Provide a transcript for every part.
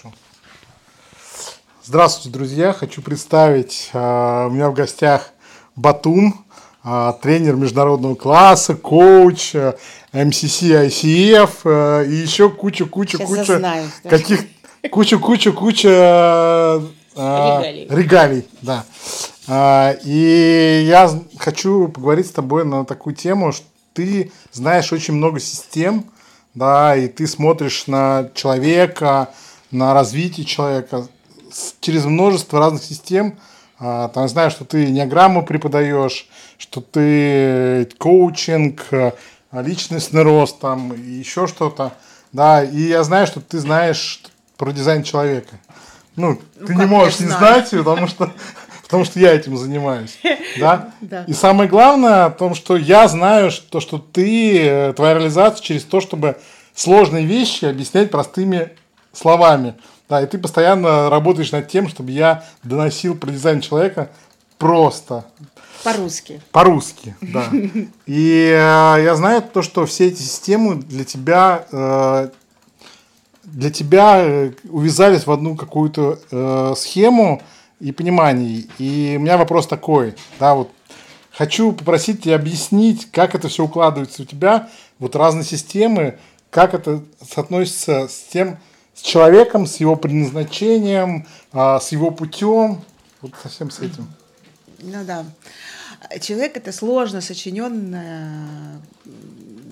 Хорошо. Здравствуйте, друзья. Хочу представить, э, у меня в гостях Батун, э, тренер международного класса, коуч, э, MCC, ICF и еще куча-куча-куча каких куча-куча-куча Регалий. регалий, да. А, И я хочу поговорить с тобой на такую тему, что ты знаешь очень много систем, да, и ты смотришь на человека, на развитие человека через множество разных систем. А, Там знаю, что ты неограмму преподаешь, что ты коучинг, э, личностный рост, там и еще что-то. Да, и я знаю, что ты знаешь про дизайн человека. Ну, ты не можешь я не знать, потому что, потому что я этим занимаюсь. Да? Да. И самое главное о том, что я знаю, что, что ты, э, твоя реализация через то, чтобы сложные вещи объяснять простыми словами. Да, и ты постоянно работаешь над тем, чтобы я доносил про дизайн человека просто, По-русски. по-русски, да. И э, я знаю то, что все эти системы для тебя, э, для тебя э, увязались в одну какую-то э, схему и понимание. И у меня вопрос такой, да, вот хочу попросить тебя объяснить, как это все укладывается у тебя, вот разные системы, как это соотносится с тем, с человеком, с его предназначением, а, с его путем, вот совсем с этим. Ну да. Человек это сложно сочиненная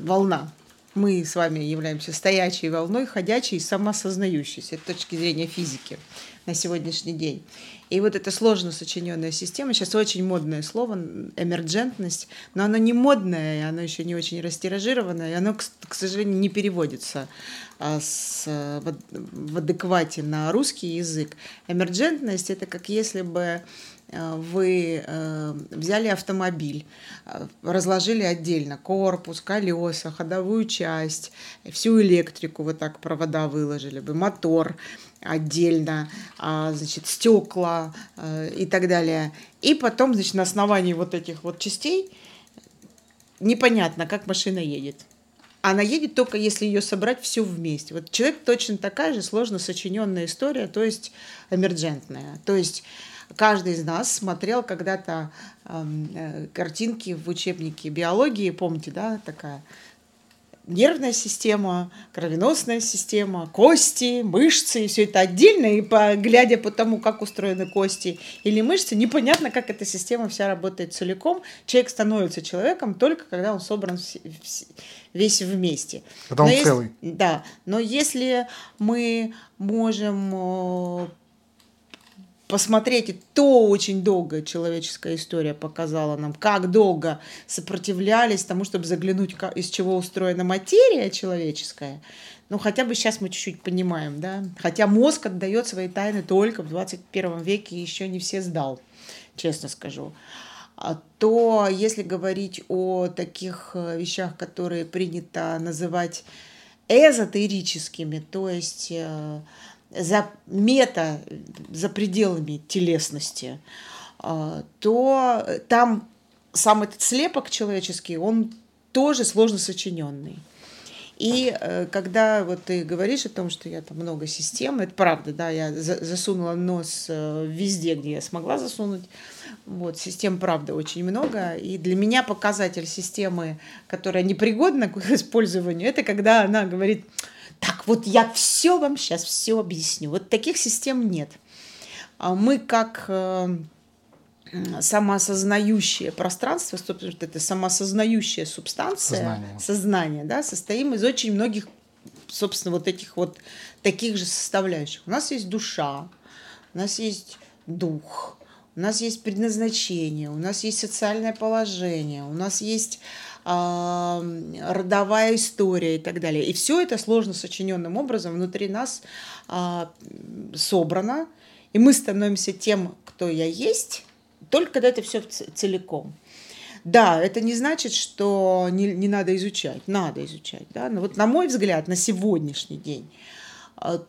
волна. Мы с вами являемся стоячей волной, ходячей и самосознающейся с точки зрения физики на сегодняшний день. И вот эта сложно сочиненная система, сейчас очень модное слово, эмерджентность, но оно не модное, и оно еще не очень растиражированное, и оно, к, сожалению, не переводится а, с, в ад- в адеквате на русский язык. Эмерджентность – это как если бы вы э, взяли автомобиль, э, разложили отдельно корпус, колеса, ходовую часть, всю электрику вот так провода выложили бы, мотор отдельно, а, значит, стекла э, и так далее. И потом, значит, на основании вот этих вот частей непонятно, как машина едет. Она едет только если ее собрать все вместе. Вот человек точно такая же сложно сочиненная история, то есть эмерджентная. То есть каждый из нас смотрел когда-то эм, э, картинки в учебнике биологии, помните, да, такая нервная система, кровеносная система, кости, мышцы, и все это отдельно, и по, глядя по тому, как устроены кости или мышцы, непонятно, как эта система вся работает целиком. Человек становится человеком только когда он собран весь вместе. Когда он Но есть- целый. Да, но если мы можем посмотреть, и то очень долго человеческая история показала нам, как долго сопротивлялись тому, чтобы заглянуть, из чего устроена материя человеческая. Ну, хотя бы сейчас мы чуть-чуть понимаем, да. Хотя мозг отдает свои тайны только в 21 веке, и еще не все сдал, честно скажу. А то, если говорить о таких э, вещах, которые принято называть эзотерическими, то есть э, за мета, за пределами телесности, а, то там сам этот слепок человеческий, он тоже сложно сочиненный. И э, когда вот ты говоришь о том, что я там много систем, это правда, да, я за- засунула нос э, везде, где я смогла засунуть. Вот, систем, правда, очень много. И для меня показатель системы, которая непригодна к использованию, это когда она говорит, так, вот я все вам сейчас все объясню. Вот таких систем нет. А мы как э, самоосознающее пространство, собственно, это самоосознающая субстанция, Сознание. сознание, да, состоим из очень многих, собственно, вот этих вот таких же составляющих. У нас есть душа, у нас есть дух, у нас есть предназначение, у нас есть социальное положение, у нас есть родовая история и так далее. И все это сложно сочиненным образом внутри нас а, собрано, и мы становимся тем, кто я есть, только когда это все целиком. Да, это не значит, что не, не надо изучать. Надо изучать. Да? Но вот на мой взгляд, на сегодняшний день, а,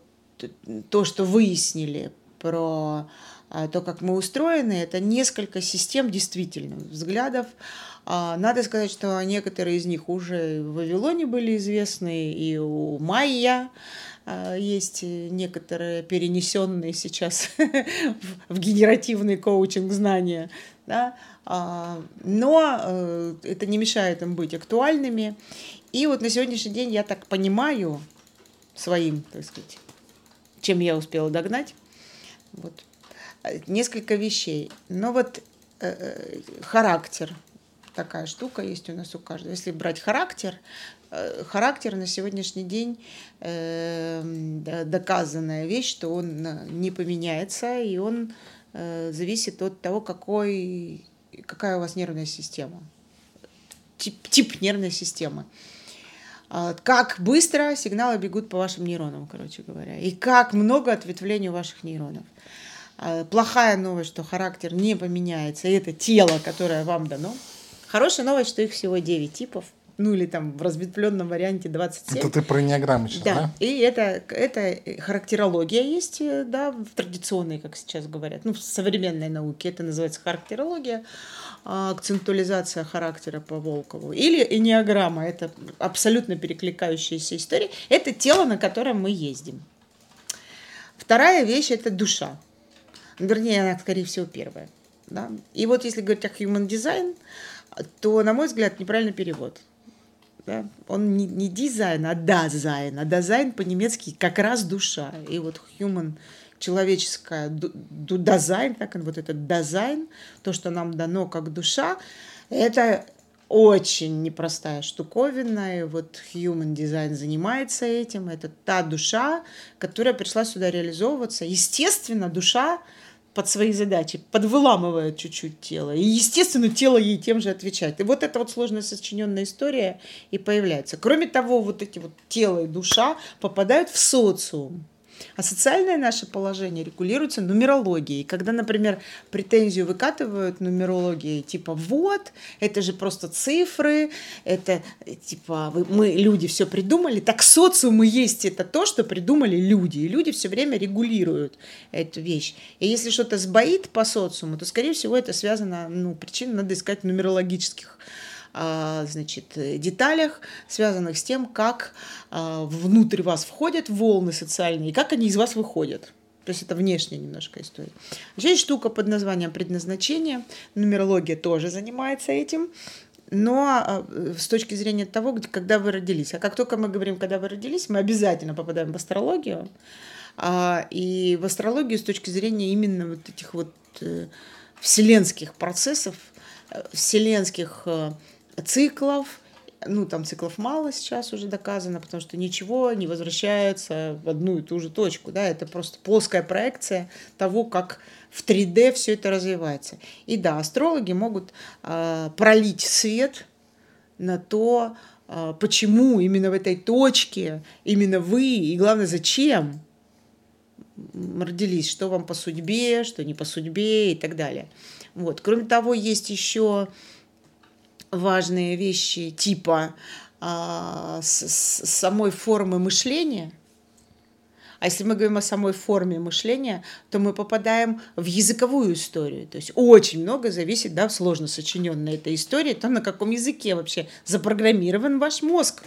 то, что выяснили про а, то, как мы устроены, это несколько систем действительно взглядов. А, надо сказать, что некоторые из них уже в Вавилоне были известны, и у Майя а, есть некоторые перенесенные сейчас в генеративный коучинг знания. Да? Но э, это не мешает им быть актуальными. И вот на сегодняшний день я так понимаю своим, так сказать, чем я успела догнать. Вот. Несколько вещей. Но вот э, э, характер, такая штука есть у нас у каждого. Если брать характер, э, характер на сегодняшний день э, доказанная вещь, что он э, не поменяется, и он э, зависит от того, какой, какая у вас нервная система. Тип, тип нервной системы. А, как быстро сигналы бегут по вашим нейронам, короче говоря, и как много ответвлений у ваших нейронов. А, плохая новость, что характер не поменяется, и это тело, которое вам дано. Хорошая новость, что их всего 9 типов, ну или там в разветвленном варианте 27. Это ты про неограммы сейчас, да? да? И это, это характерология есть, да, в традиционной, как сейчас говорят, ну, в современной науке это называется характерология. А, акцентуализация характера по Волкову. Или эннеаграмма, это абсолютно перекликающаяся история. Это тело, на котором мы ездим. Вторая вещь – это душа. Вернее, она, скорее всего, первая. Да? И вот если говорить о human design, то, на мой взгляд, неправильный перевод. Да? Он не, не дизайн, а Dasein. А Dasein по-немецки как раз душа. И вот human человеческое Dasein, так вот этот Dasein, то, что нам дано как душа, это очень непростая штуковина, и вот Human Design занимается этим. Это та душа, которая пришла сюда реализовываться. Естественно, душа под свои задачи подвыламывает чуть-чуть тело. И, естественно, тело ей тем же отвечает. И вот эта вот сложно сочиненная история и появляется. Кроме того, вот эти вот тело и душа попадают в социум. А социальное наше положение регулируется нумерологией. Когда, например, претензию выкатывают нумерологией, типа вот, это же просто цифры, это типа мы, люди, все придумали, так социум и есть это то, что придумали люди. И люди все время регулируют эту вещь. И если что-то сбоит по социуму, то, скорее всего, это связано, ну, причина надо искать нумерологических значит, деталях, связанных с тем, как а, внутрь вас входят волны социальные и как они из вас выходят. То есть это внешняя немножко история. Еще есть штука под названием предназначение. Нумерология тоже занимается этим. Но а, с точки зрения того, когда вы родились. А как только мы говорим, когда вы родились, мы обязательно попадаем в астрологию. И в астрологию с точки зрения именно вот этих вот э, вселенских процессов, э, вселенских э, циклов, ну, там циклов мало сейчас уже доказано, потому что ничего не возвращается в одну и ту же точку, да, это просто плоская проекция того, как в 3D все это развивается. И да, астрологи могут э, пролить свет на то, э, почему именно в этой точке, именно вы, и главное, зачем родились, что вам по судьбе, что не по судьбе и так далее. Вот. Кроме того, есть еще важные вещи типа а, с, с самой формы мышления. А если мы говорим о самой форме мышления, то мы попадаем в языковую историю. То есть очень много зависит, да, сложно сочиненная эта история, то на каком языке вообще запрограммирован ваш мозг.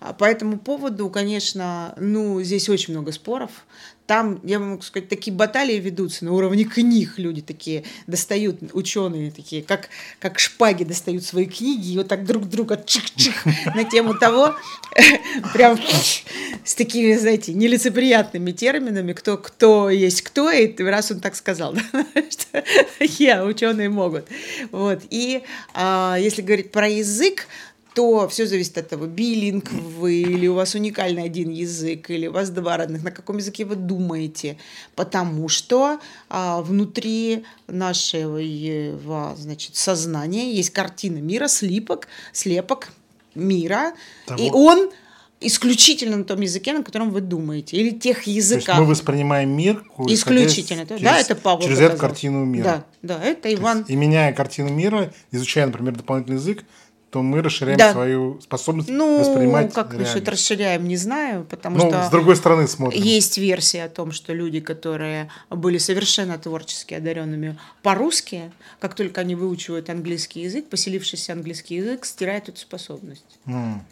А по этому поводу, конечно, ну, здесь очень много споров. Там, я могу сказать, такие баталии ведутся на уровне книг. Люди такие достают, ученые такие, как, как шпаги достают свои книги и вот так друг друга чих-чих на тему того, прям с такими, знаете, нелицеприятными терминами, кто, кто есть кто, и раз он так сказал, что я, ученые могут. Вот. И а, если говорить про язык, то все зависит от того, билинг вы, или у вас уникальный один язык, или у вас два родных, на каком языке вы думаете, потому что а, внутри нашего значит, сознания есть картина мира, слепок, слепок мира, того. и он исключительно на том языке, на котором вы думаете, или тех языках. То есть мы воспринимаем мир исключительно, через, да, это Павел через эту картину мира. Да, да, это Иван. И меняя картину мира, изучая, например, дополнительный язык, то мы расширяем Да. свою способность Ну, воспринимать как насчет реальность. расширяем, не знаю, потому Ну, что с другой стороны смотрим. есть версия о том, что люди, которые были совершенно творчески одаренными по-русски, как только они выучивают английский язык, поселившийся английский язык, стирает эту способность. М.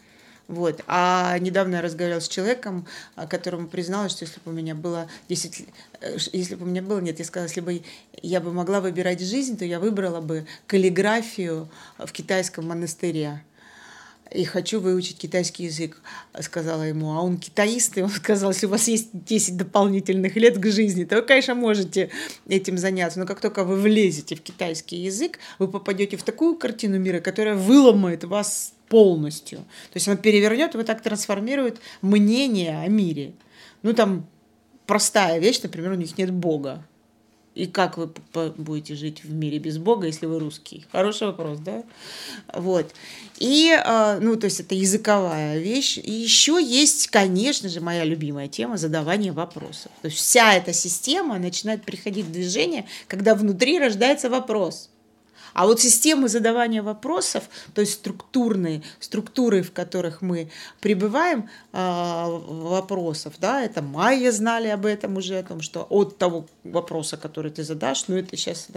Вот. А недавно я разговаривала с человеком, а, которому призналась, что если бы у меня было 10 л- э, если бы у меня было, нет, я сказала, если бы я бы могла выбирать жизнь, то я выбрала бы каллиграфию в китайском монастыре. И хочу выучить китайский язык, сказала ему. А он китаист, и он сказал, если у вас есть 10 дополнительных лет к жизни, то вы, конечно, можете этим заняться. Но как только вы влезете в китайский язык, вы попадете в такую картину мира, которая выломает вас полностью. То есть она перевернет, и вот так трансформирует мнение о мире. Ну, там простая вещь, например, у них нет Бога. И как вы будете жить в мире без Бога, если вы русский? Хороший вопрос, да? Вот. И, э, ну, то есть это языковая вещь. И еще есть, конечно же, моя любимая тема задавания вопросов. То есть вся эта система начинает приходить в движение, когда внутри рождается вопрос. А вот системы задавания вопросов, то есть структурные, структуры, в которых мы пребываем, а, вопросов, да, это майя знали об этом уже, о том, что от того вопроса, который ты задашь, ну это сейчас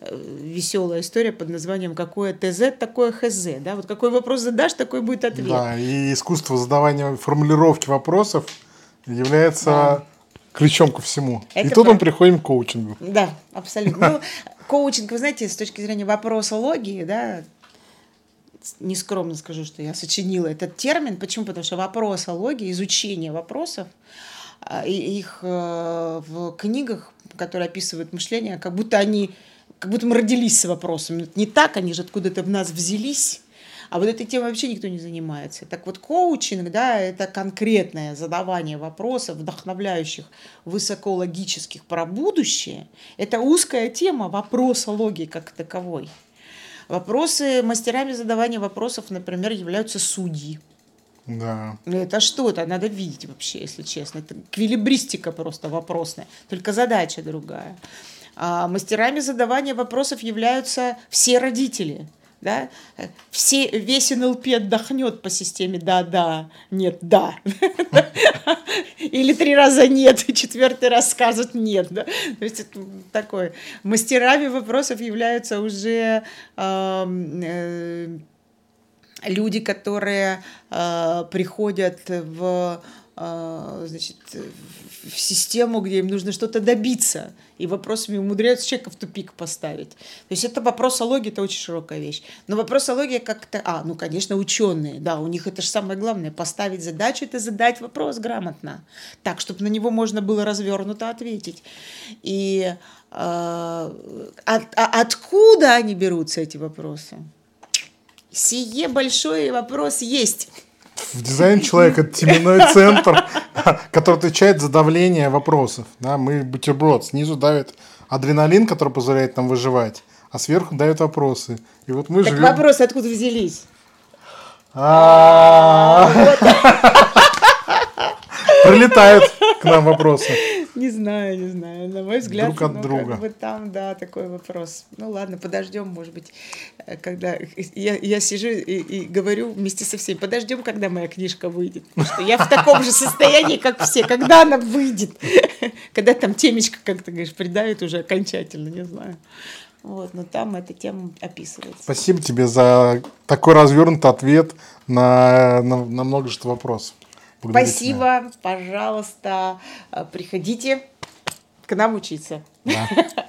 веселая история под названием «Какое ТЗ, такое ХЗ», да, вот какой вопрос задашь, такой будет ответ. Да, и искусство задавания формулировки вопросов является ключом ко всему. и Это тут мы правда. приходим к коучингу. Да, абсолютно. Ну, коучинг, вы знаете, с точки зрения вопросологии, да, нескромно скажу, что я сочинила этот термин. Почему? Потому что вопросология, изучение вопросов, а, и их э, в книгах, которые описывают мышление, как будто они, как будто мы родились с вопросами. Не так, они же откуда-то в нас взялись. А вот этой темой вообще никто не занимается. Так вот, коучинг, да, это конкретное задавание вопросов, вдохновляющих высокологических про будущее. Это узкая тема вопросологии как таковой. Вопросы, мастерами задавания вопросов, например, являются судьи. Да. Это что-то надо видеть вообще, если честно. Это квилибристика просто вопросная, только задача другая. А мастерами задавания вопросов являются все родители. Да? Все, весь НЛП отдохнет по системе «да-да», «нет-да». Или три раза «нет», и четвертый раз скажет «нет». Да? То есть это такое. Мастерами вопросов являются уже эм, э, люди, которые э, приходят в, значит, в систему, где им нужно что-то добиться, и вопросами умудряются человека в тупик поставить. То есть это вопросология, это очень широкая вещь. Но вопросология как-то... А, ну, конечно, ученые, да, у них это же самое главное. Поставить задачу – это задать вопрос грамотно, так, чтобы на него можно было развернуто ответить. И э, а откуда они берутся, эти вопросы? Сие большой вопрос есть. В дизайне человека теменной центр, который отвечает за давление вопросов. Да, мы бутерброд. Снизу давит адреналин, который позволяет нам выживать, а сверху давят вопросы. И вот мы Так живем... вопросы откуда взялись? Прилетают к нам вопросы. Не знаю, не знаю. На мой взгляд, Друг от ну, друга. как бы там, да, такой вопрос. Ну ладно, подождем, может быть, э, когда я, я сижу и, и говорю вместе со всеми, подождем, когда моя книжка выйдет. Потому что я в таком же состоянии, как все. Когда она выйдет? Когда там темечко, как ты говоришь, придавит уже окончательно, не знаю. Вот, но там эта тема описывается. Спасибо тебе за такой развернутый ответ на, на, на множество вопросов. Спасибо, пожалуйста, э, приходите к нам учиться. Да.